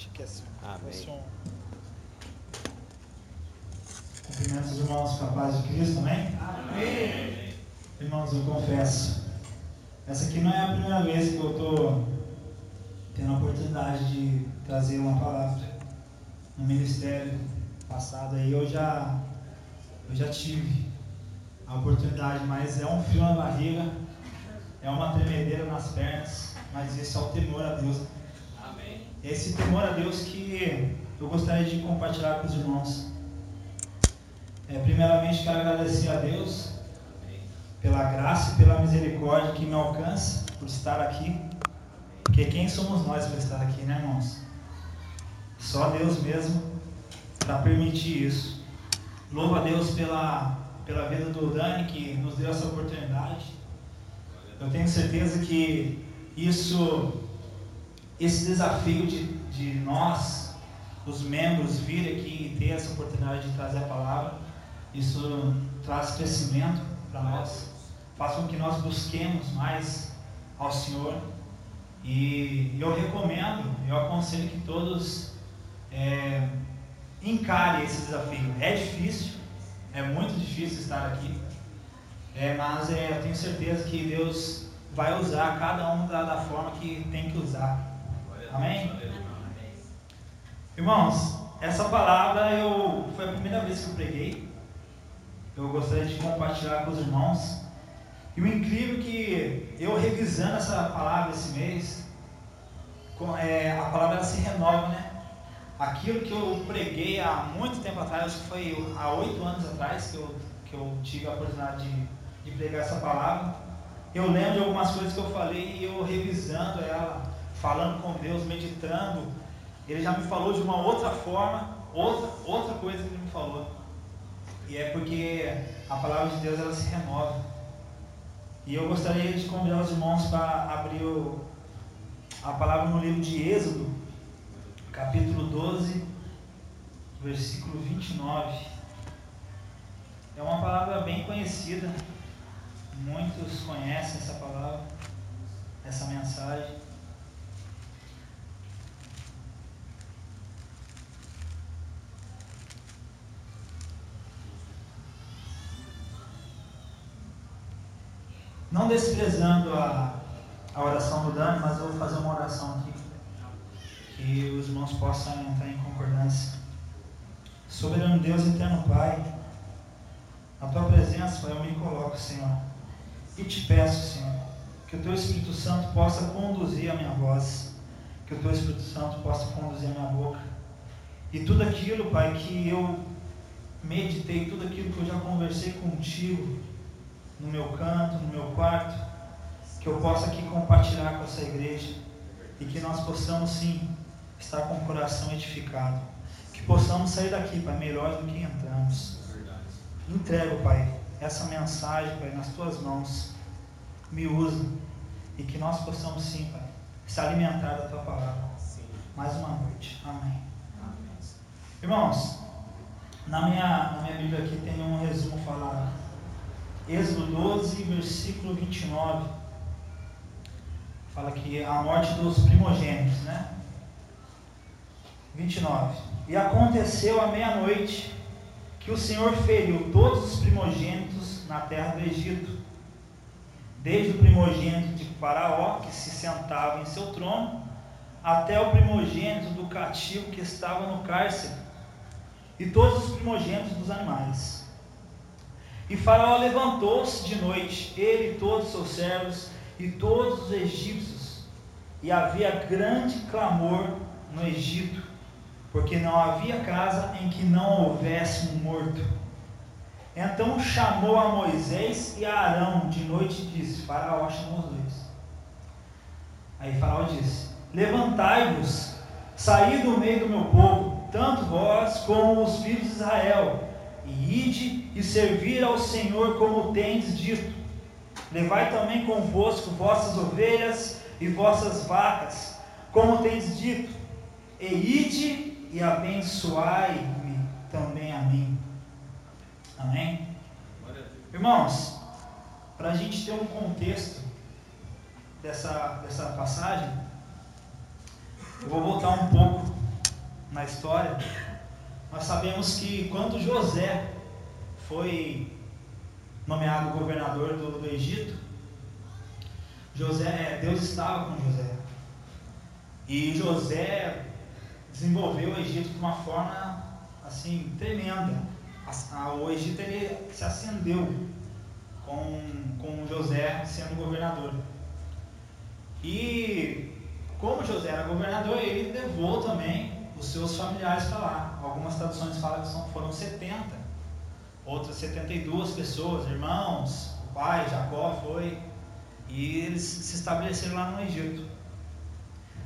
Acho que é assim. Amém. Cumprimentos os irmãos com a paz de Cristo, amém? Amém. Irmãos, eu confesso, essa aqui não é a primeira vez que eu estou tendo a oportunidade de trazer uma palavra no ministério passado aí. Eu já, eu já tive a oportunidade, mas é um frio na barriga, é uma tremedeira nas pernas, mas esse é o temor a Deus. Esse temor a Deus que eu gostaria de compartilhar com os irmãos. É, primeiramente, quero agradecer a Deus pela graça e pela misericórdia que me alcança por estar aqui. Porque quem somos nós para estar aqui, né, irmãos? Só Deus mesmo para permitir isso. Louvo a Deus pela, pela vida do Dani que nos deu essa oportunidade. Eu tenho certeza que isso, esse desafio de, de nós, os membros, vir aqui e ter essa oportunidade de trazer a palavra, isso traz crescimento para nós, faz com que nós busquemos mais ao Senhor. E eu recomendo, eu aconselho que todos é, encarem esse desafio. É difícil, é muito difícil estar aqui, é, mas é, eu tenho certeza que Deus vai usar cada um da, da forma que tem que usar. Amém? Irmãos, essa palavra eu foi a primeira vez que eu preguei eu gostaria de compartilhar com os irmãos. E o incrível é que eu revisando essa palavra esse mês, é, a palavra se renova, né? Aquilo que eu preguei há muito tempo atrás, acho que foi há oito anos atrás que eu, que eu tive a oportunidade de, de pregar essa palavra. Eu lembro de algumas coisas que eu falei e eu revisando ela, falando com Deus, meditando. Ele já me falou de uma outra forma, outra, outra coisa que ele me falou. E é porque a palavra de Deus ela se renova. E eu gostaria de convidar os irmãos para abrir o, a palavra no livro de Êxodo, capítulo 12, versículo 29. É uma palavra bem conhecida, muitos conhecem essa palavra, essa mensagem. Não desprezando a, a oração do Dani, mas eu vou fazer uma oração aqui. Que os irmãos possam entrar em concordância. Soberano Deus, eterno Pai, na tua presença, eu me coloco, Senhor. E te peço, Senhor, que o teu Espírito Santo possa conduzir a minha voz. Que o teu Espírito Santo possa conduzir a minha boca. E tudo aquilo, Pai, que eu meditei, tudo aquilo que eu já conversei contigo, no meu canto, no meu quarto, que eu possa aqui compartilhar com essa igreja e que nós possamos sim estar com o coração edificado. Que possamos sair daqui, Pai, melhor do que entramos. Entrego, Pai, essa mensagem, Pai, nas tuas mãos. Me usa. E que nós possamos sim, Pai, se alimentar da tua palavra. Mais uma noite. Amém. Irmãos, na minha, na minha Bíblia aqui tem um resumo falado Êxodo 12, versículo 29. Fala que a morte dos primogênitos, né? 29. E aconteceu à meia-noite que o Senhor feriu todos os primogênitos na terra do Egito, desde o primogênito de Faraó, que se sentava em seu trono, até o primogênito do cativo que estava no cárcere, e todos os primogênitos dos animais. E Faraó levantou-se de noite, ele e todos os seus servos e todos os egípcios, e havia grande clamor no Egito, porque não havia casa em que não houvesse um morto. Então chamou a Moisés e a Arão de noite e disse: Faraó chamou os dois. Aí Faraó disse: Levantai-vos, saí do meio do meu povo, tanto vós como os filhos de Israel e ide e servir ao Senhor como tendes dito. Levai também convosco vossas ovelhas e vossas vacas, como tendes dito, e ide e abençoai-me também a mim. Amém? Irmãos, para a gente ter um contexto dessa, dessa passagem, eu vou voltar um pouco na história, nós sabemos que quando José foi nomeado governador do, do Egito, José, é, Deus estava com José. E José desenvolveu o Egito de uma forma assim tremenda. O Egito ele se acendeu com, com José sendo governador. E como José era governador, ele levou também os seus familiares para lá. Algumas traduções falam que são, foram 70, outras 72 pessoas, irmãos, o pai, Jacó foi, e eles se estabeleceram lá no Egito.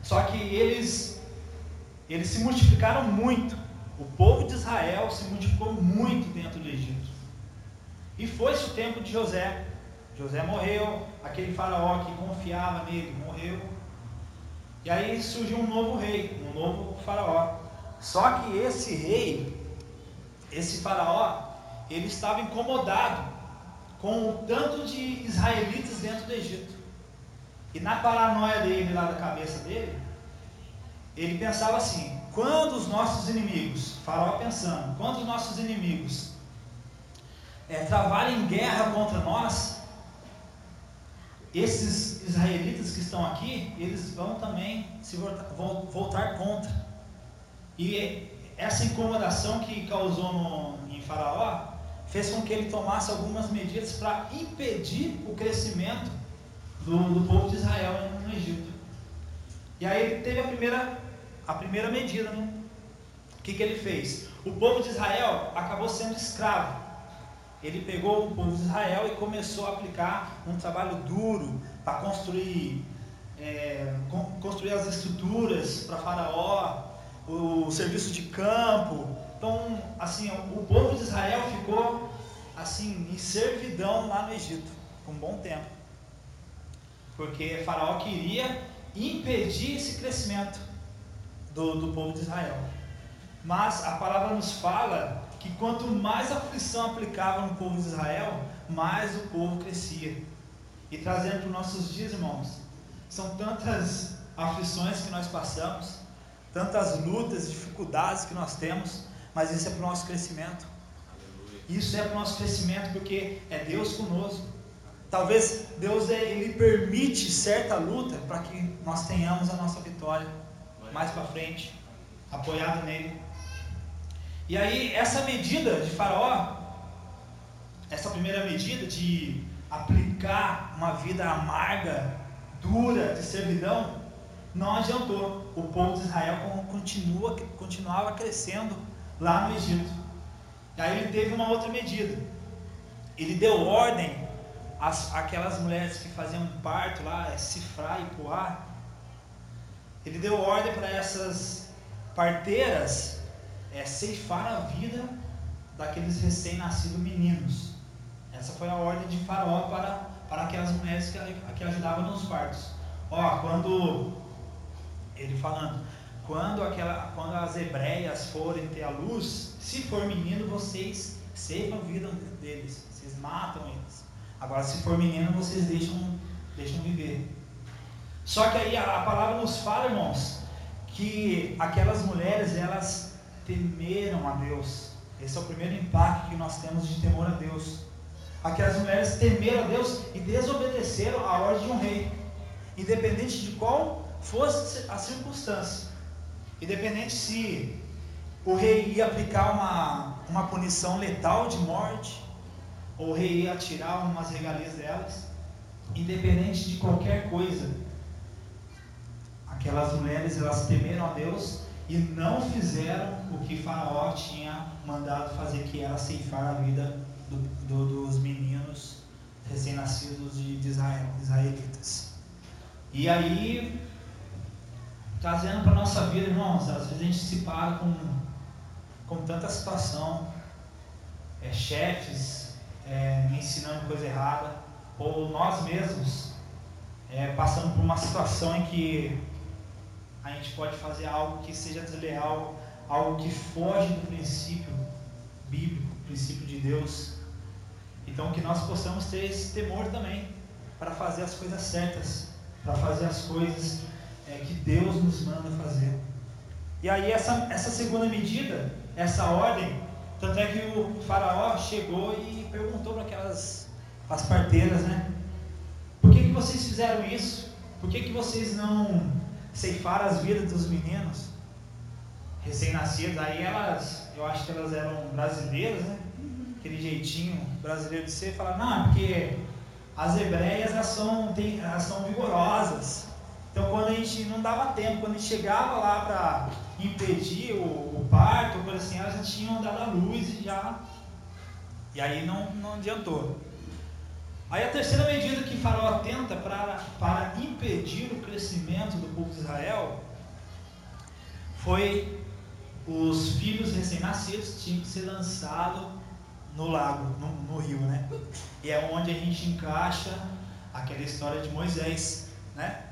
Só que eles, eles se multiplicaram muito. O povo de Israel se multiplicou muito dentro do Egito. E foi-se o tempo de José. José morreu, aquele faraó que confiava nele morreu. E aí surgiu um novo rei, um novo faraó. Só que esse rei, esse faraó, ele estava incomodado com o tanto de israelitas dentro do Egito. E na paranoia dele, lá da cabeça dele, ele pensava assim: quando os nossos inimigos, faraó pensando, quando os nossos inimigos é, travarem guerra contra nós, esses israelitas que estão aqui, eles vão também se voltar, voltar contra. E essa incomodação que causou no, em Faraó fez com que ele tomasse algumas medidas para impedir o crescimento do, do, povo de Israel no Egito. E aí ele teve a primeira, a primeira medida, né? O que, que ele fez? O povo de Israel acabou sendo escravo ele pegou o povo de Israel e começou a aplicar um trabalho duro para construir, é, construir as estruturas para Faraó, o serviço de campo. Então, assim, o povo de Israel ficou assim em servidão lá no Egito por um bom tempo, porque Faraó queria impedir esse crescimento do, do povo de Israel. Mas a palavra nos fala que quanto mais aflição aplicava no povo de Israel, mais o povo crescia. E trazendo para os nossos dias, irmãos, são tantas aflições que nós passamos, tantas lutas, dificuldades que nós temos, mas isso é para o nosso crescimento. Isso é para o nosso crescimento porque é Deus conosco. Talvez Deus ele permite certa luta para que nós tenhamos a nossa vitória mais para frente, apoiado nele. E aí, essa medida de Faraó, essa primeira medida de aplicar uma vida amarga, dura, de servidão, não adiantou. O povo de Israel continua, continuava crescendo lá no Egito. E aí ele teve uma outra medida. Ele deu ordem às, àquelas mulheres que faziam parto lá, é cifrar e coar. Ele deu ordem para essas parteiras é ceifar a vida daqueles recém-nascidos meninos. Essa foi a ordem de Faraó para, para aquelas mulheres que, que ajudavam nos partos. Ó, quando ele falando, quando, aquela, quando as hebreias forem ter a luz, se for menino, vocês ceifam a vida deles, vocês matam eles. Agora, se for menino, vocês deixam, deixam viver. Só que aí a, a palavra nos fala, irmãos, que aquelas mulheres, elas temeram a Deus. Esse é o primeiro impacto que nós temos de temor a Deus. Aquelas mulheres temeram a Deus e desobedeceram a ordem de um rei, independente de qual fosse a circunstância. Independente se o rei ia aplicar uma, uma punição letal de morte, ou o rei ia tirar umas regalias delas, independente de qualquer coisa, aquelas mulheres elas temeram a Deus e não fizeram o que Faraó tinha mandado fazer, que era ceifar a vida do, do, dos meninos recém-nascidos de, de Israel, israelitas. E aí, trazendo para a nossa vida, irmãos, às vezes a gente se para com, com tanta situação, é, chefes é, ensinando coisa errada, ou nós mesmos é, passando por uma situação em que a gente pode fazer algo que seja desleal, algo que foge do princípio bíblico, princípio de Deus. Então que nós possamos ter esse temor também para fazer as coisas certas, para fazer as coisas é, que Deus nos manda fazer. E aí essa, essa segunda medida, essa ordem, tanto é que o faraó chegou e perguntou para aquelas as parteiras, né? Por que, que vocês fizeram isso? Por que, que vocês não ceifaram as vidas dos meninos recém-nascidos? Aí elas, eu acho que elas eram brasileiras, né? Aquele jeitinho brasileiro de ser, falaram, não, é porque as hebreias elas são, tem, elas são vigorosas. Então quando a gente não dava tempo, quando a gente chegava lá para impedir o, o parto, coisa assim, elas já tinham dado a luz e já. E aí não, não adiantou. Aí a terceira medida que Faraó tenta para, para impedir o crescimento do povo de Israel foi os filhos recém-nascidos tinham que ser lançados no lago, no, no, rio, né? E é onde a gente encaixa aquela história de Moisés, né?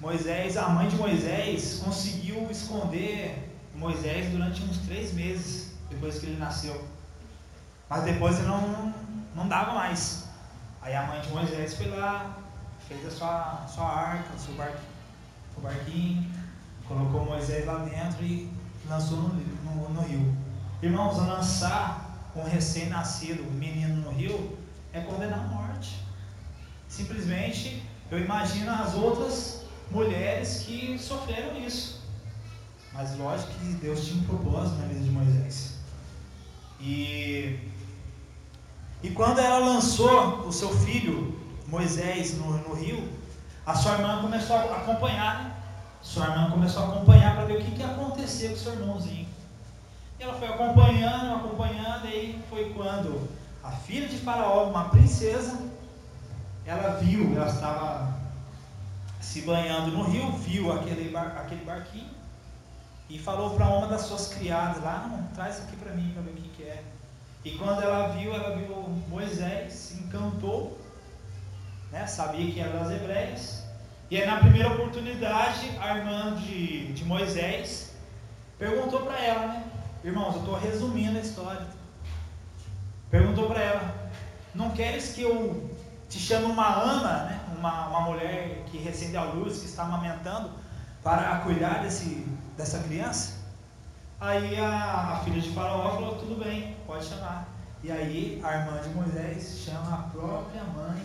Moisés, a mãe de Moisés conseguiu esconder Moisés durante uns três meses depois que ele nasceu, mas depois ele não, não dava mais. Aí a mãe de Moisés foi lá, fez a sua, sua arca, o seu barquinho, o barquinho, colocou Moisés lá dentro e lançou no, no, no rio. Irmãos, lançar um recém-nascido, um menino no rio, é condenar a morte. Simplesmente, eu imagino as outras mulheres que sofreram isso. Mas lógico que Deus tinha um propósito na vida de Moisés. E, e quando ela lançou o seu filho, Moisés, no, no rio, a sua irmã começou a acompanhar. Né? Sua irmã começou a acompanhar para ver o que, que ia acontecer com seu irmãozinho. E ela foi acompanhando, acompanhando, e aí foi quando a filha de Faraó, uma princesa, ela viu, ela estava se banhando no rio, viu aquele, bar, aquele barquinho e falou para uma das suas criadas lá, não, traz aqui para mim para ver o que, que é. E quando ela viu, ela viu Moisés, se encantou, né, sabia que era das hebreias. E aí na primeira oportunidade, a irmã de, de Moisés perguntou para ela, né? Irmãos, eu estou resumindo a história. Perguntou para ela: Não queres que eu te chame uma Ana, né? Uma, uma mulher que recém deu a luz, que está amamentando, para cuidar desse, dessa criança? Aí a, a filha de Faraó falou: Tudo bem, pode chamar. E aí a irmã de Moisés chama a própria mãe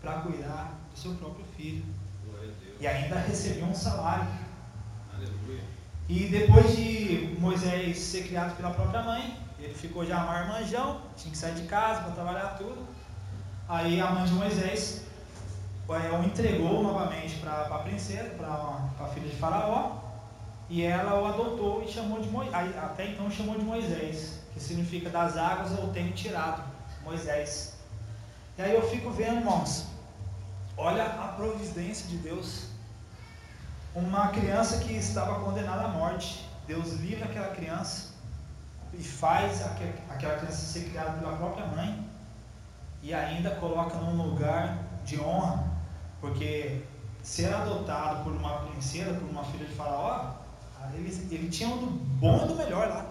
para cuidar do seu próprio filho. E ainda recebeu um salário. Aleluia. E depois de Moisés ser criado pela própria mãe, ele ficou já marmanjão, tinha que sair de casa para trabalhar tudo. Aí a mãe de Moisés o entregou novamente para a princesa, para a filha de Faraó, e ela o adotou e chamou de Moisés, até então chamou de Moisés, que significa das águas eu tenho tirado, Moisés. E aí eu fico vendo, irmãos, olha a providência de Deus uma criança que estava condenada à morte. Deus livra aquela criança e faz aquela criança ser criada pela própria mãe e ainda coloca num lugar de honra, porque ser adotado por uma princesa, por uma filha de faraó, ele, ele tinha um do bom e do melhor lá.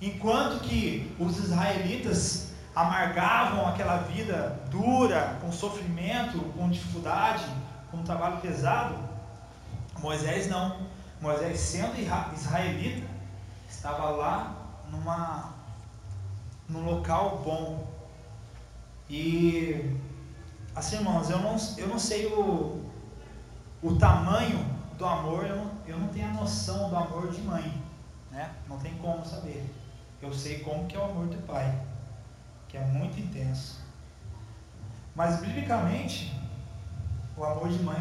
Enquanto que os israelitas amargavam aquela vida dura, com sofrimento, com dificuldade, com trabalho pesado, Moisés não. Moisés, sendo israelita, estava lá numa, num local bom. E, assim, irmãos, eu não, eu não sei o, o tamanho do amor, eu não, eu não tenho a noção do amor de mãe. Né? Não tem como saber. Eu sei como que é o amor do pai, que é muito intenso. Mas, biblicamente, o amor de mãe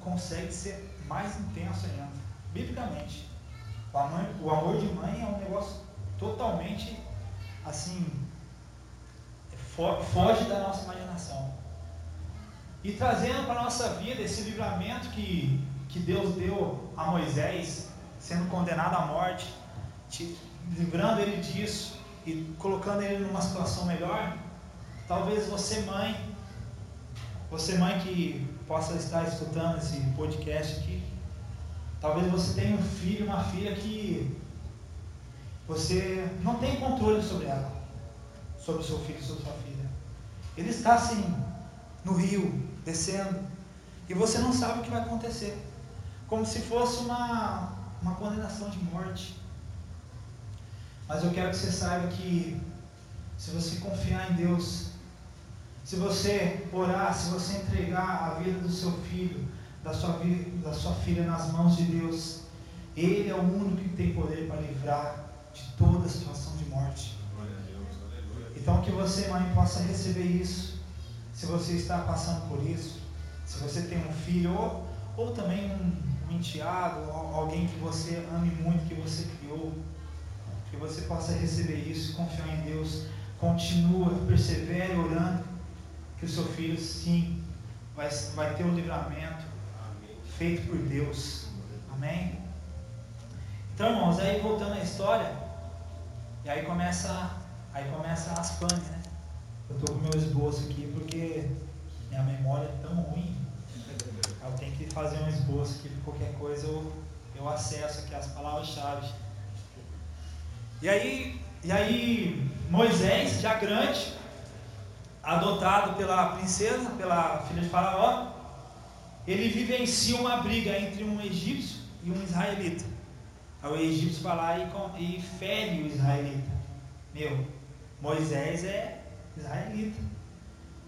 consegue ser mais intenso ainda, biblicamente. O amor, o amor de mãe é um negócio totalmente assim, foge da nossa imaginação. E trazendo para a nossa vida esse livramento que, que Deus deu a Moisés, sendo condenado à morte, te, livrando ele disso e colocando ele numa situação melhor, talvez você, mãe, você, mãe que possa estar escutando esse podcast aqui, talvez você tenha um filho, uma filha que você não tem controle sobre ela, sobre o seu filho, sobre sua filha. Ele está assim, no rio, descendo, e você não sabe o que vai acontecer. Como se fosse uma, uma condenação de morte. Mas eu quero que você saiba que se você confiar em Deus, se você orar, se você entregar a vida do seu filho, da sua, da sua filha nas mãos de Deus, Ele é o único que tem poder para livrar de toda situação de morte. Então que você, mãe, possa receber isso. Se você está passando por isso, se você tem um filho ou, ou também um, um enteado, alguém que você ame muito, que você criou, que você possa receber isso, confiar em Deus, continua, persevere orando, que o seu filho sim vai, vai ter o um livramento feito por Deus. Amém? Então, irmãos, aí voltando à história, e aí começa, aí começa as panes, né? Eu estou com meu esboço aqui porque minha memória é tão ruim. Eu tenho que fazer um esboço aqui, qualquer coisa eu, eu acesso aqui as palavras-chave. E aí, e aí Moisés, já grande, adotado pela princesa, pela filha de Faraó, ele vivencia uma briga entre um egípcio e um israelita. Aí o egípcio vai lá e, e fere o israelita. Meu, Moisés é israelita.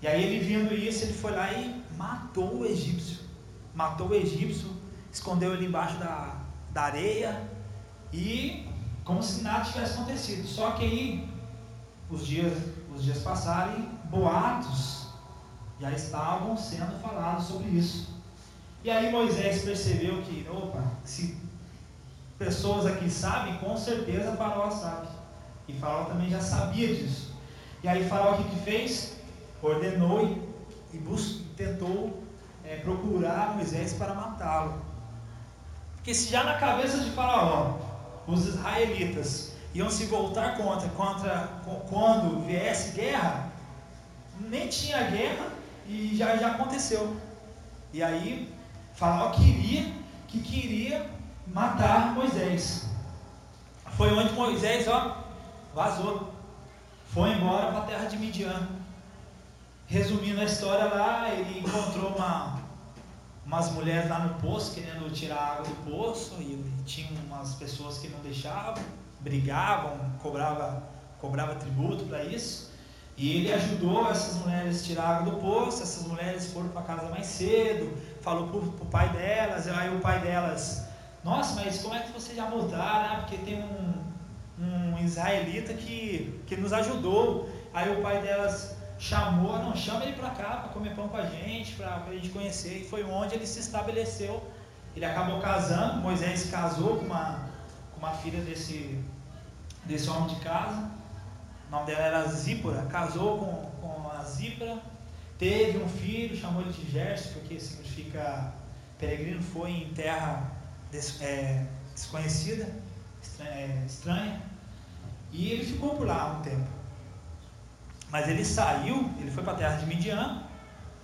E aí ele vindo isso, ele foi lá e matou o egípcio. Matou o egípcio, escondeu ele embaixo da, da areia e como se nada tivesse acontecido. Só que aí os dias, os dias passaram e boatos já estavam sendo falados sobre isso. E aí Moisés percebeu que, opa, se pessoas aqui sabem, com certeza Faraó sabe. E Faraó também já sabia disso. E aí Faraó o que, que fez? Ordenou e, tentou é, procurar Moisés para matá-lo. Porque se já na cabeça de Faraó os israelitas iam se voltar contra, contra quando viesse guerra, nem tinha guerra e já, já aconteceu. E aí Faraó queria que queria matar Moisés. Foi onde Moisés ó, vazou. Foi embora para a terra de Midian. Resumindo a história lá, ele encontrou uma, umas mulheres lá no poço querendo tirar água do poço e tinha umas pessoas que não deixavam, brigavam, cobrava, cobrava tributo para isso. E ele ajudou essas mulheres a tirar água do poço, essas mulheres foram para casa mais cedo, falou para o pai delas, aí o pai delas, nossa, mas como é que vocês já voltaram? Ah, porque tem um, um israelita que, que nos ajudou. Aí o pai delas, chamou, não, chama ele para cá para comer pão com a gente, para a gente conhecer. E foi onde ele se estabeleceu. Ele acabou casando, Moisés casou com uma, com uma filha desse, desse homem de casa. O nome dela era Zípora, casou com, com a Zípora, teve um filho, chamou ele de Gerson, porque significa peregrino, foi em terra des, é, desconhecida, estranha, é, estranha, e ele ficou por lá um tempo. Mas ele saiu, ele foi para a terra de Midian,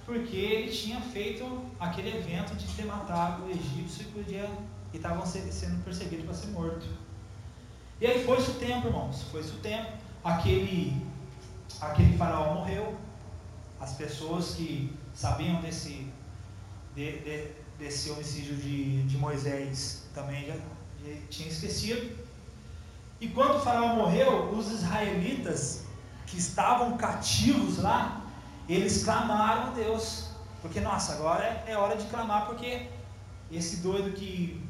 porque ele tinha feito aquele evento de ter matado o egípcio e podia e estavam sendo perseguidos para ser morto. E aí foi-se o tempo, irmãos, foi-se o tempo. Aquele, aquele faraó morreu. As pessoas que sabiam desse, de, de, desse homicídio de, de Moisés também já, já tinham esquecido. E quando faraó morreu, os israelitas que estavam cativos lá, eles clamaram a Deus. Porque, nossa, agora é, hora de clamar, porque esse doido que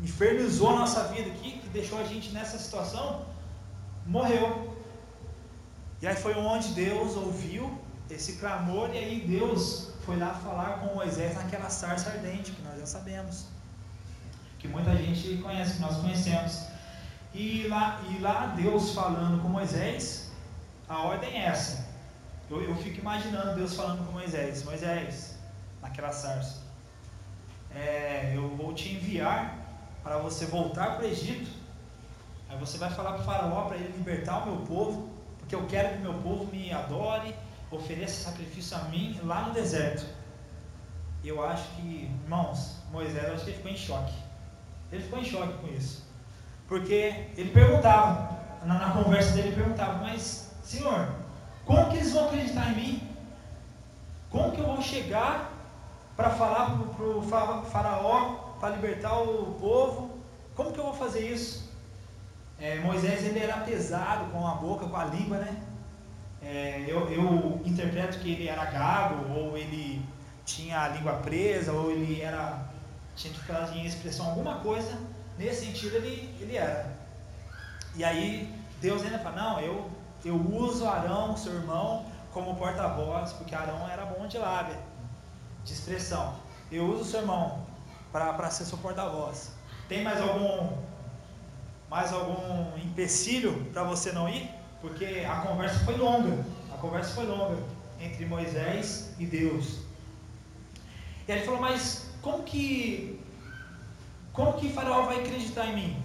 infernizou a nossa vida aqui, que deixou a gente nessa situação, morreu. E aí foi onde Deus ouviu esse clamor, e aí Deus foi lá falar com Moisés naquela sarça ardente, que nós já sabemos. Que muita gente conhece, que nós conhecemos. E lá, e lá Deus falando com Moisés, a ordem é essa. Eu, eu fico imaginando Deus falando com Moisés: Moisés, naquela sarça, é, eu vou te enviar para você voltar para o Egito. Aí você vai falar para o Faraó para ele libertar o meu povo, porque eu quero que meu povo me adore, ofereça sacrifício a mim lá no deserto. Eu acho que, irmãos, Moisés, acho que ele ficou em choque. Ele ficou em choque com isso. Porque ele perguntava, na, na conversa dele, ele perguntava, mas Senhor, como que eles vão acreditar em mim? Como que eu vou chegar para falar para o faraó, para libertar o povo, como que eu vou fazer isso? É, Moisés ele era pesado com a boca, com a língua, né? É, eu, eu interpreto que ele era gago, ou ele tinha a língua presa, ou ele era tinha dificuldade em expressão, alguma coisa nesse sentido ele, ele era. E aí Deus ainda fala, não, eu, eu uso Arão, seu irmão, como porta-voz, porque Arão era bom de lábia, de expressão. Eu uso seu irmão para ser seu porta-voz. Tem mais algum mais algum empecilho para você não ir? Porque a conversa foi longa. A conversa foi longa entre Moisés e Deus. E aí ele falou, mas como que como que Faraó vai acreditar em mim?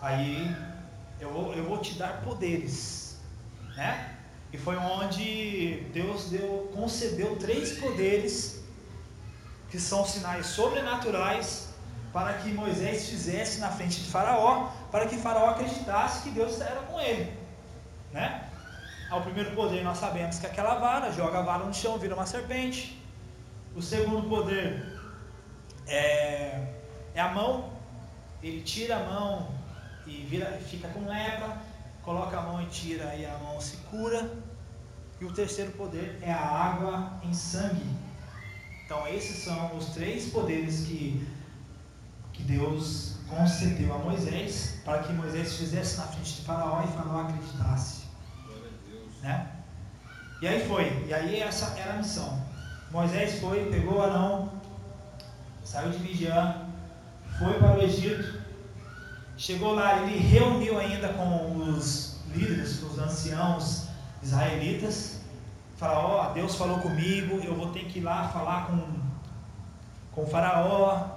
Aí eu vou, eu vou te dar poderes, né? E foi onde Deus deu, concedeu três poderes que são sinais sobrenaturais para que Moisés fizesse na frente de Faraó, para que Faraó acreditasse que Deus era com ele, né? Ao primeiro poder nós sabemos que aquela vara joga a vara no chão, vira uma serpente. O segundo poder é, é a mão, ele tira a mão e vira, fica com lepra, coloca a mão e tira e a mão se cura. E o terceiro poder é a água em sangue. Então esses são os três poderes que, que Deus concedeu a Moisés para que Moisés fizesse na frente de Faraó e Faraó acreditasse. Né? E aí foi, e aí essa era a missão. Moisés foi, pegou Arão, saiu de Midian, foi para o Egito, chegou lá, ele reuniu ainda com os líderes, com os anciãos israelitas, falou, ó, oh, Deus falou comigo, eu vou ter que ir lá falar com, com o faraó,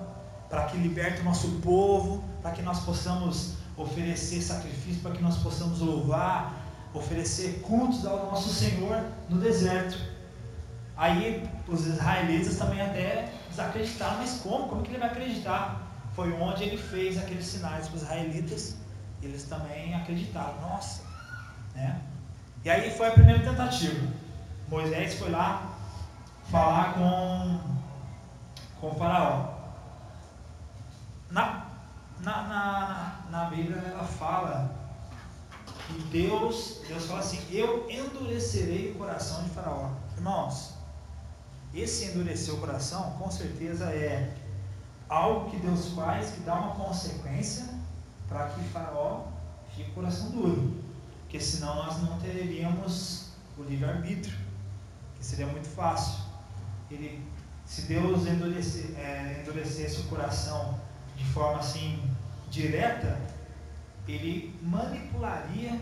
para que liberte o nosso povo, para que nós possamos oferecer sacrifício, para que nós possamos louvar, oferecer cultos ao nosso Senhor no deserto. Aí os israelitas também até desacreditaram, mas como? Como que ele vai acreditar? Foi onde ele fez aqueles sinais para os israelitas, eles também acreditaram, nossa, né? E aí foi a primeira tentativa. Moisés foi lá falar com, com o faraó. Na, na, na, na Bíblia ela fala que Deus, Deus fala assim, eu endurecerei o coração de faraó. Irmãos, esse endurecer o coração, com certeza é algo que Deus faz que dá uma consequência para que Faraó fique o coração duro, porque senão nós não teríamos o livre-arbítrio, que seria muito fácil. Ele, se Deus é, endurecesse o coração de forma assim direta, ele manipularia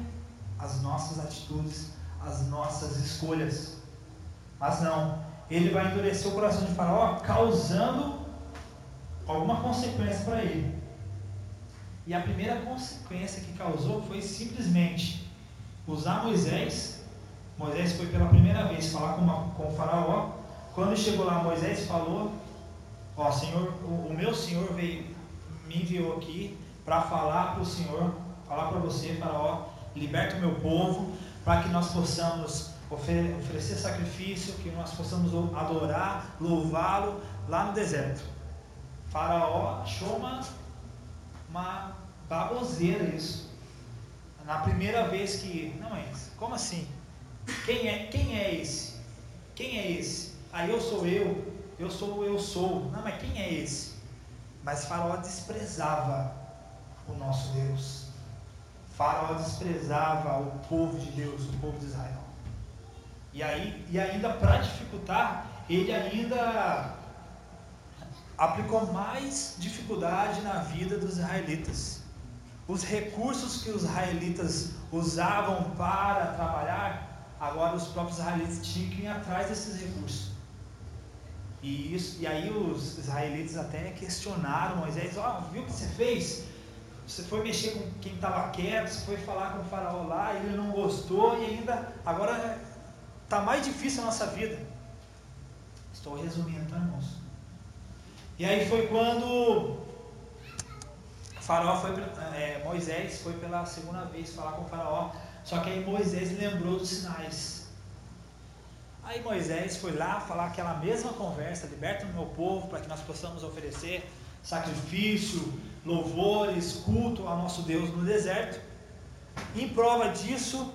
as nossas atitudes, as nossas escolhas. Mas não, ele vai endurecer o coração de Faraó, causando alguma consequência para ele. E a primeira consequência que causou foi simplesmente usar Moisés. Moisés foi pela primeira vez falar com, uma, com o Faraó. Quando chegou lá, Moisés falou: Ó, Senhor, o, o meu Senhor veio, me enviou aqui para falar para o Senhor, falar para você, Faraó, liberta o meu povo, para que nós possamos oferecer sacrifício, que nós possamos adorar, louvá-lo lá no deserto. Faraó achou uma, uma baboseira isso. Na primeira vez que. Não é isso. Como assim? Quem é, quem é esse? Quem é esse? Aí eu sou eu, eu sou eu sou. Não, mas quem é esse? Mas Faraó desprezava o nosso Deus. Faraó desprezava o povo de Deus, o povo de Israel. E, aí, e ainda para dificultar, ele ainda aplicou mais dificuldade na vida dos israelitas. Os recursos que os israelitas usavam para trabalhar, agora os próprios israelitas tinham que ir atrás desses recursos. E, isso, e aí os israelitas até questionaram Moisés, ó, oh, viu o que você fez? Você foi mexer com quem estava quieto, você foi falar com o faraó lá, ele não gostou, e ainda agora Está mais difícil a nossa vida. Estou resumindo, tá, irmãos? E aí foi quando Faraó foi, é, Moisés foi pela segunda vez falar com Faraó. Só que aí Moisés lembrou dos sinais. Aí Moisés foi lá falar aquela mesma conversa: liberta o meu povo para que nós possamos oferecer sacrifício, louvores, culto ao nosso Deus no deserto. Em prova disso,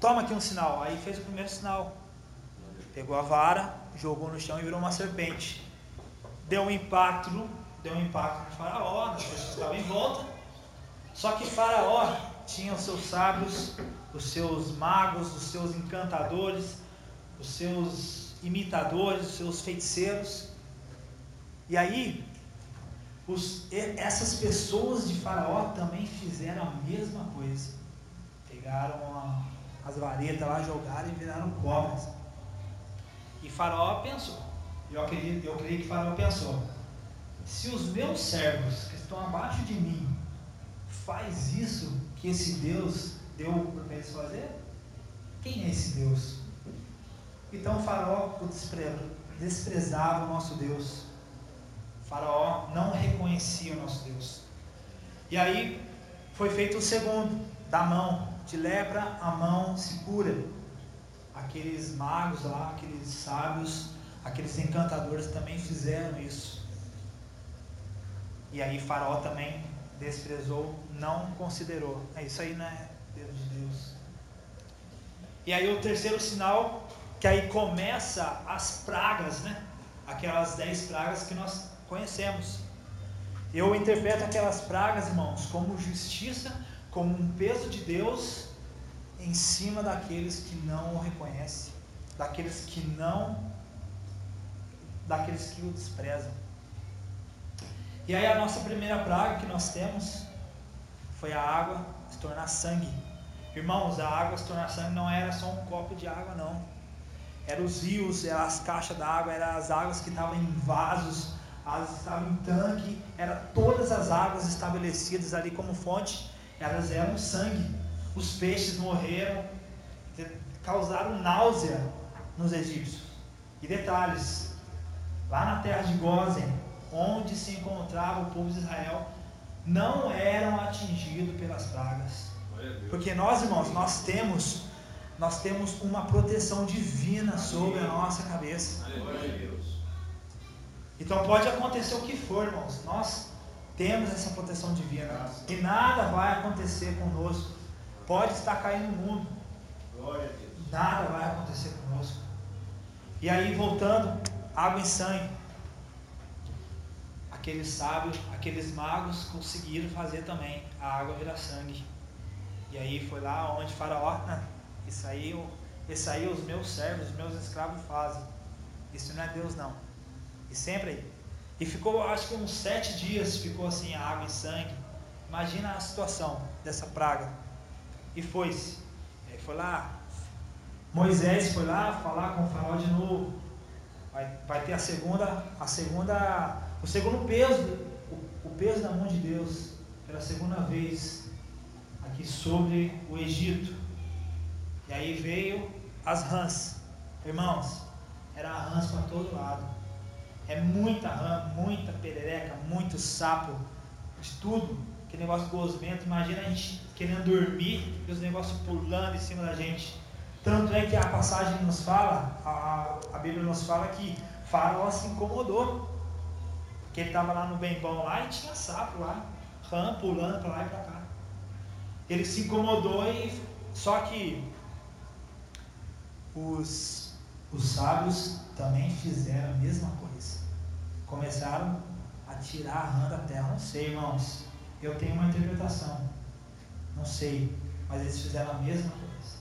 toma aqui um sinal. Aí fez o primeiro sinal. Pegou a vara, jogou no chão e virou uma serpente. Deu um impacto, deu um impacto no faraó, nas pessoas que estavam em volta. Só que faraó tinha os seus sábios, os seus magos, os seus encantadores, os seus imitadores, os seus feiticeiros. E aí, os, essas pessoas de Faraó também fizeram a mesma coisa. Pegaram a, as varetas lá, jogaram e viraram cobras. E Faraó pensou, eu acredito, eu creio que Faraó pensou, se os meus servos que estão abaixo de mim faz isso que esse Deus deu para eles fazer, quem é esse Deus? Então o faraó desprezava o nosso Deus. Faraó não reconhecia o nosso Deus. E aí foi feito o segundo, da mão, de lepra a mão se cura. Aqueles magos lá, aqueles sábios, aqueles encantadores também fizeram isso. E aí Faraó também desprezou, não considerou. É isso aí, né? Deus de Deus. E aí o terceiro sinal, que aí começa as pragas, né? Aquelas dez pragas que nós conhecemos. Eu interpreto aquelas pragas, irmãos, como justiça, como um peso de Deus em cima daqueles que não o reconhecem, daqueles que não, daqueles que o desprezam. E aí a nossa primeira praga que nós temos foi a água se tornar sangue. Irmãos, a água se tornar sangue não era só um copo de água, não. Eram os rios, eram as caixas d'água, eram as águas que estavam em vasos, elas estavam em tanque, eram todas as águas estabelecidas ali como fonte, elas eram sangue. Os peixes morreram, causaram náusea nos egípcios. E detalhes, lá na terra de Gozen, onde se encontrava o povo de Israel, não eram atingidos pelas pragas. Porque nós, irmãos, nós temos nós temos uma proteção divina sobre a nossa cabeça. Então pode acontecer o que for, irmãos. Nós temos essa proteção divina. E nada vai acontecer conosco. Pode estar caindo no mundo. Nada vai acontecer conosco. E aí, voltando, água e sangue aqueles sábios, aqueles magos conseguiram fazer também a água virar sangue. E aí foi lá onde Faraó, ah, isso aí, isso aí os meus servos, os meus escravos fazem. Isso não é Deus não. E sempre aí. E ficou, acho que uns sete dias ficou assim a água e sangue. Imagina a situação dessa praga. E foi-se. Foi lá. Moisés foi lá falar com o faraó de novo. Vai, vai ter a segunda, a segunda o segundo peso, o, o peso da mão de Deus, pela segunda vez, aqui sobre o Egito. E aí veio as rãs. Irmãos, era rãs para todo lado. É muita rã, muita perereca, muito sapo, de tudo. Que negócio gosmento. Imagina a gente querendo dormir e os negócios pulando em cima da gente. Tanto é que a passagem nos fala, a, a Bíblia nos fala que Faraó se incomodou que ele estava lá no bem bom lá e tinha sapo lá, rã pulando para lá e para cá. Ele se incomodou e só que os, os sábios também fizeram a mesma coisa. Começaram a tirar a rã da terra. Não sei, irmãos. Eu tenho uma interpretação. Não sei. Mas eles fizeram a mesma coisa.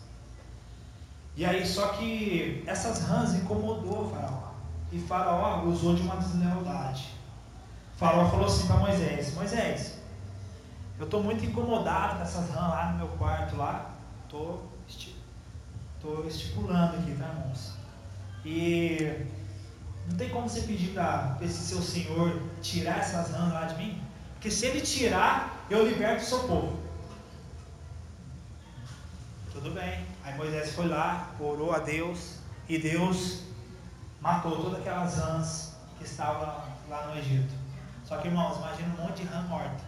E aí, só que essas rãs incomodou o faraó. E faraó usou de uma deslealdade. Faraó falou assim para Moisés: Moisés, eu estou muito incomodado com essas rãs lá no meu quarto lá. Estou estipulando aqui, tá, irmãos? E não tem como você pedir para esse seu senhor tirar essas rãs lá de mim? Porque se ele tirar, eu liberto o seu povo. Tudo bem. Aí Moisés foi lá, orou a Deus, e Deus matou todas aquelas rãs que estavam lá no Egito. Só que, irmãos, imagina um monte de rã morta,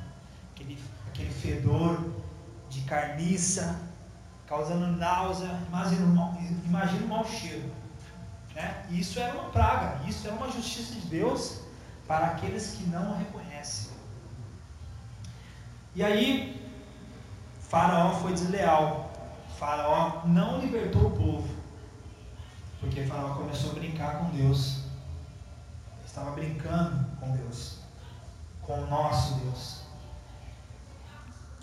aquele, aquele fedor de carniça, causando náusea. Imagina, imagina um mau cheiro. Né? Isso era uma praga, isso era uma justiça de Deus para aqueles que não o reconhecem. E aí, Faraó foi desleal. Faraó não libertou o povo. Porque Faraó começou a brincar com Deus. Estava brincando com Deus. Com o nosso Deus.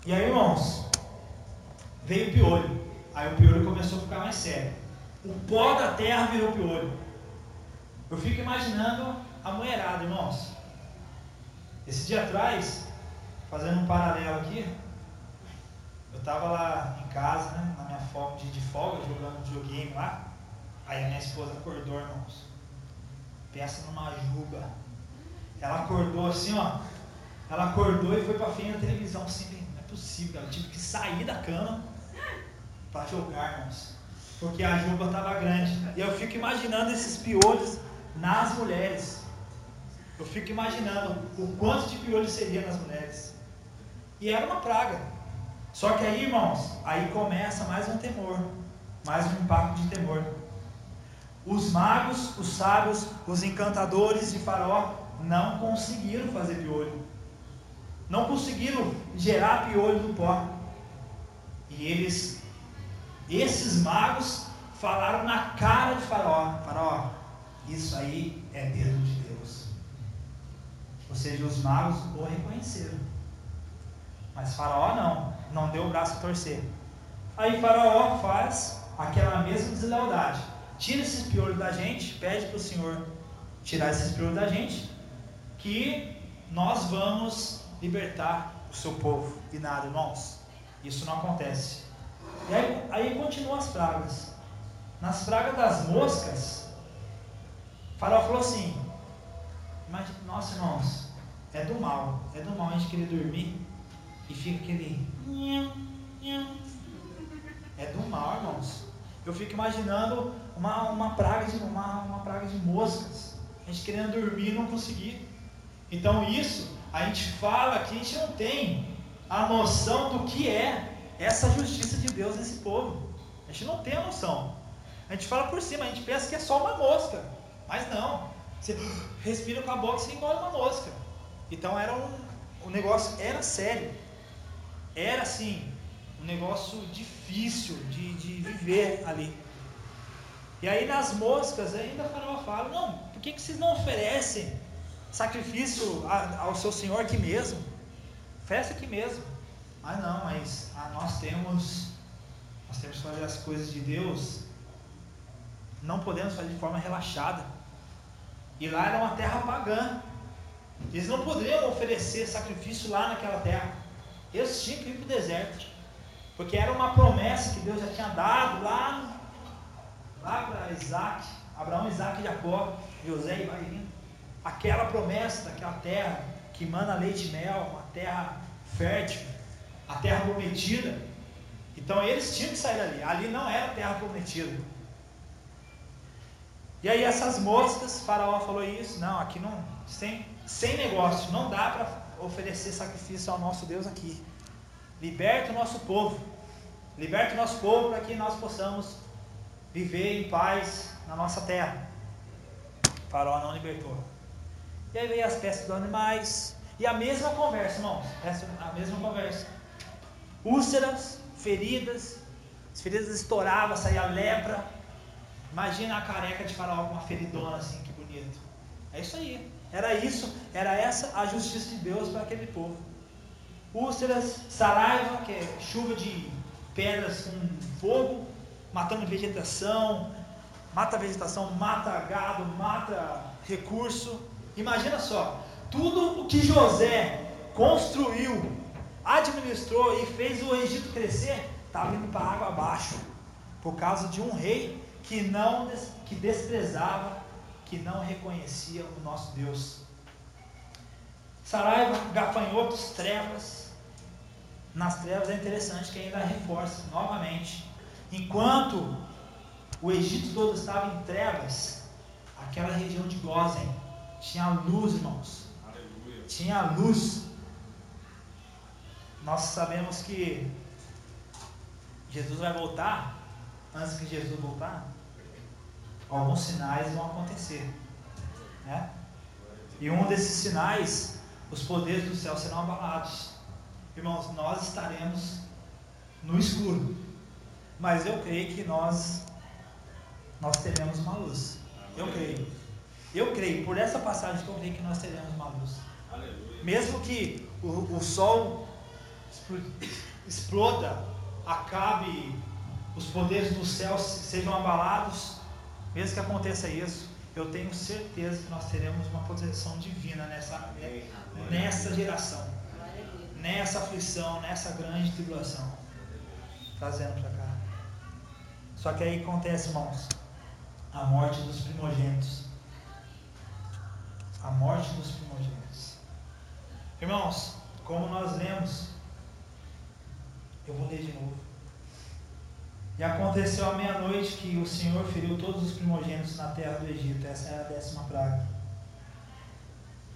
E aí, irmãos, veio o piolho. Aí o piolho começou a ficar mais sério. O pó da terra virou piolho. Eu fico imaginando a mulherada, irmãos. Esse dia atrás, fazendo um paralelo aqui, eu estava lá em casa, né, na minha folga, de, de folga, jogando videogame lá. Aí a minha esposa acordou, irmãos. Pensa numa juba. Ela acordou assim, ó. Ela acordou e foi para frente da televisão. Assim, não é possível, ela tive que sair da cama para jogar, irmãos. Porque a juba estava grande. E eu fico imaginando esses piolhos nas mulheres. Eu fico imaginando o quanto de piolho seria nas mulheres. E era uma praga. Só que aí, irmãos, aí começa mais um temor, mais um impacto de temor. Os magos, os sábios, os encantadores de Faraó não conseguiram fazer piolho. Não conseguiram gerar piolho do pó. E eles, esses magos, falaram na cara de Faraó: Faraó, isso aí é dedo de Deus. Ou seja, os magos o reconheceram. Mas Faraó não, não deu o braço a torcer. Aí Faraó faz aquela mesma deslealdade. Tira esses piolhos da gente, pede para o Senhor tirar esses piolhos da gente, que nós vamos libertar o seu povo. E nada, irmãos, isso não acontece. E aí, aí continuam as pragas. Nas pragas das moscas, Faraó falou assim: mas, nossa irmãos, é do mal, é do mal a gente querer dormir e fica aquele. É do mal, irmãos. Eu fico imaginando uma, uma, praga, de, uma, uma praga de moscas. A gente querendo dormir e não conseguir. Então isso, a gente fala que a gente não tem a noção do que é essa justiça de Deus nesse povo. A gente não tem a noção. A gente fala por cima, a gente pensa que é só uma mosca. Mas não. Você respira com a boca e você engole uma mosca. Então era um, o negócio era sério. Era assim, um negócio difícil de, de viver ali. E aí nas moscas ainda faraó fala, não, por que, que vocês não oferecem sacrifício ao seu Senhor aqui mesmo? Oferece aqui mesmo. Mas não, mas ah, nós temos nós temos que fazer as coisas de Deus, não podemos fazer de forma relaxada. E lá era uma terra pagã. Eles não poderiam oferecer sacrifício lá naquela terra. Eles tinham que ir para o deserto. Porque era uma promessa que Deus já tinha dado lá, lá para Isaac, Abraão, Isaac e Jacó, José e vai indo. Aquela promessa daquela terra que manda leite e mel, uma terra fértil, a terra prometida. Então eles tinham que sair dali. Ali não era a terra prometida. E aí essas moscas, Faraó falou isso, não, aqui não, sem, sem negócio, não dá para oferecer sacrifício ao nosso Deus aqui. Liberta o nosso povo, liberta o nosso povo para que nós possamos viver em paz na nossa terra. Faraó não libertou. E aí veio as peças dos animais, e a mesma conversa, irmãos, essa, a mesma conversa. Úlceras, feridas, as feridas estouravam, saía lepra, Imagina a careca de faraó com uma feridona assim, que bonito. É isso aí. Era isso, era essa a justiça de Deus para aquele povo. Úlceras, saraiva, que é chuva de pedras com fogo, matando vegetação, mata vegetação, mata gado, mata recurso. Imagina só, tudo o que José construiu, administrou e fez o Egito crescer, estava indo para água abaixo, por causa de um rei que não que desprezava, que não reconhecia o nosso Deus. Saraiva, gafanhotos, trevas. Nas trevas é interessante que ainda reforça novamente. Enquanto o Egito todo estava em trevas, aquela região de Gozen tinha luz, irmãos. Aleluia. Tinha luz. Nós sabemos que Jesus vai voltar antes que Jesus voltar, alguns sinais vão acontecer. Né? E um desses sinais, os poderes do céu serão abalados. irmãos, nós estaremos no escuro. Mas eu creio que nós nós teremos uma luz. Eu creio. Eu creio, por essa passagem que eu creio que nós teremos uma luz. Mesmo que o, o sol exploda, acabe, os poderes do céu sejam abalados, mesmo que aconteça isso, eu tenho certeza que nós teremos uma proteção divina nessa, nessa geração, nessa aflição, nessa grande tribulação. Trazendo para cá. Só que aí acontece, irmãos, a morte dos primogênitos. A morte dos primogênitos. Irmãos, como nós lemos, eu vou ler de novo. E aconteceu à meia-noite que o Senhor feriu todos os primogênitos na terra do Egito. Essa é a décima praga.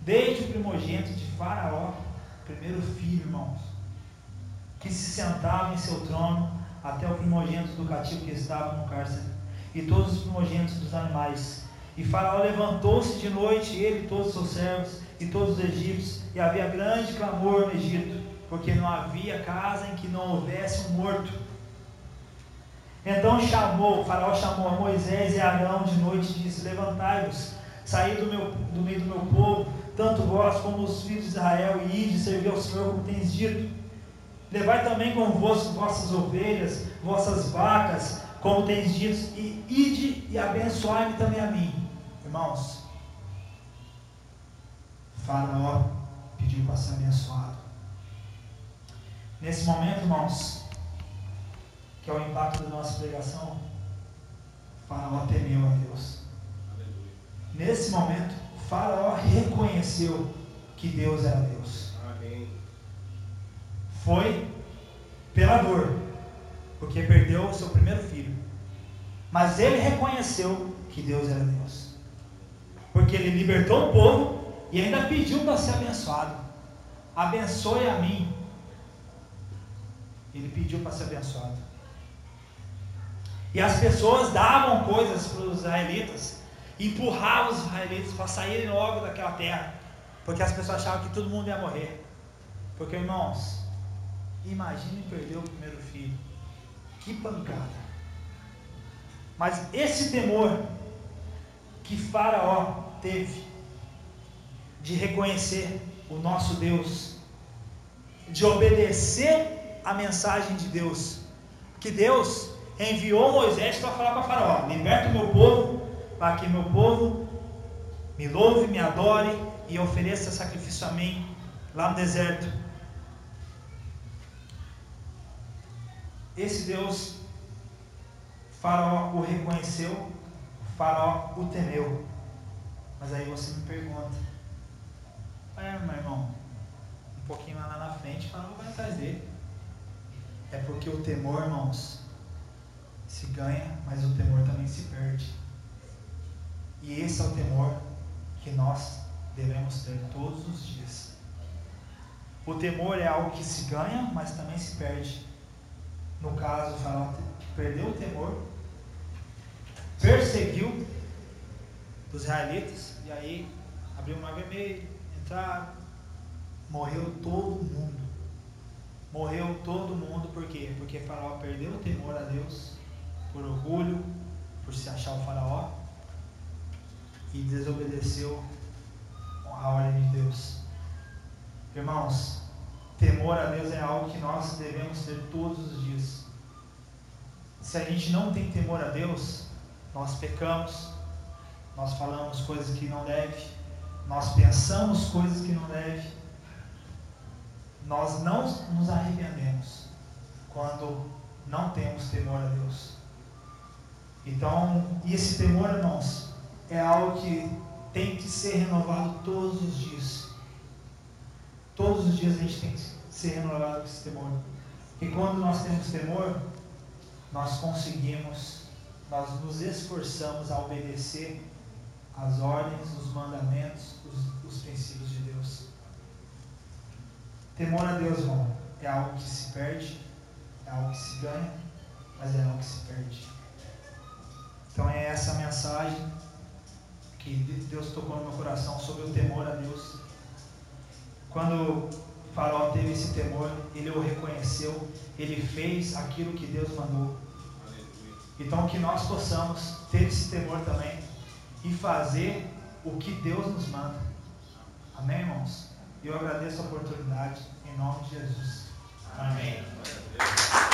Desde o primogênito de Faraó, primeiro filho, irmãos, que se sentava em seu trono, até o primogênito do cativo que estava no cárcere, e todos os primogênitos dos animais. E Faraó levantou-se de noite, ele e todos os seus servos, e todos os egípcios, e havia grande clamor no Egito, porque não havia casa em que não houvesse um morto. Então chamou, faraó chamou a Moisés e Arão de noite e disse: Levantai-vos, saí do, meu, do meio do meu povo, tanto vós como os filhos de Israel, e ide servir ao Senhor como tens dito. Levai também convosco vossas ovelhas, vossas vacas, como tens dito, e ide e abençoai-me também a mim. Irmãos, Faraó pediu para ser abençoado. Nesse momento, irmãos, que é o impacto da nossa pregação, Faraó temeu a Deus. Aleluia. Nesse momento, Faraó reconheceu que Deus era Deus. Amém. Foi pela dor, porque perdeu o seu primeiro filho. Mas ele reconheceu que Deus era Deus. Porque ele libertou o povo e ainda pediu para ser abençoado. Abençoe a mim. Ele pediu para ser abençoado. E as pessoas davam coisas para os israelitas, empurravam os israelitas para saírem logo daquela terra, porque as pessoas achavam que todo mundo ia morrer. Porque, irmãos, imagine perder o primeiro filho. Que pancada. Mas esse temor que Faraó teve de reconhecer o nosso Deus, de obedecer a mensagem de Deus, que Deus enviou Moisés para falar para Faraó: liberta o meu povo, para que meu povo me louve, me adore e ofereça sacrifício a mim lá no deserto. Esse Deus, Faraó o reconheceu, Faraó o temeu. Mas aí você me pergunta: é, meu irmão, um pouquinho lá na frente, Faraó vai atrás dele. É porque o temor, irmãos, se ganha, mas o temor também se perde. E esse é o temor que nós devemos ter todos os dias. O temor é algo que se ganha, mas também se perde. No caso, faraó perdeu o temor, perseguiu os israelitas, e aí abriu o mar vermelho, entraram, morreu todo mundo. Morreu todo mundo, por quê? Porque Faraó perdeu o temor a Deus por orgulho, por se achar o faraó e desobedeceu a ordem de Deus. Irmãos, temor a Deus é algo que nós devemos ter todos os dias. Se a gente não tem temor a Deus, nós pecamos, nós falamos coisas que não deve, nós pensamos coisas que não deve, nós não nos arrependemos quando não temos temor a Deus. Então, esse temor, irmãos, é algo que tem que ser renovado todos os dias. Todos os dias a gente tem que ser renovado com esse temor. E quando nós temos temor, nós conseguimos, nós nos esforçamos a obedecer as ordens, os mandamentos, os, os princípios de Deus. Temor a Deus, irmão, é algo que se perde, é algo que se ganha, mas é algo que se perde. Então é essa mensagem que Deus tocou no meu coração sobre o temor a Deus. Quando Faraó teve esse temor, ele o reconheceu, ele fez aquilo que Deus mandou. Então que nós possamos ter esse temor também e fazer o que Deus nos manda. Amém, irmãos? Eu agradeço a oportunidade em nome de Jesus. Amém. Amém.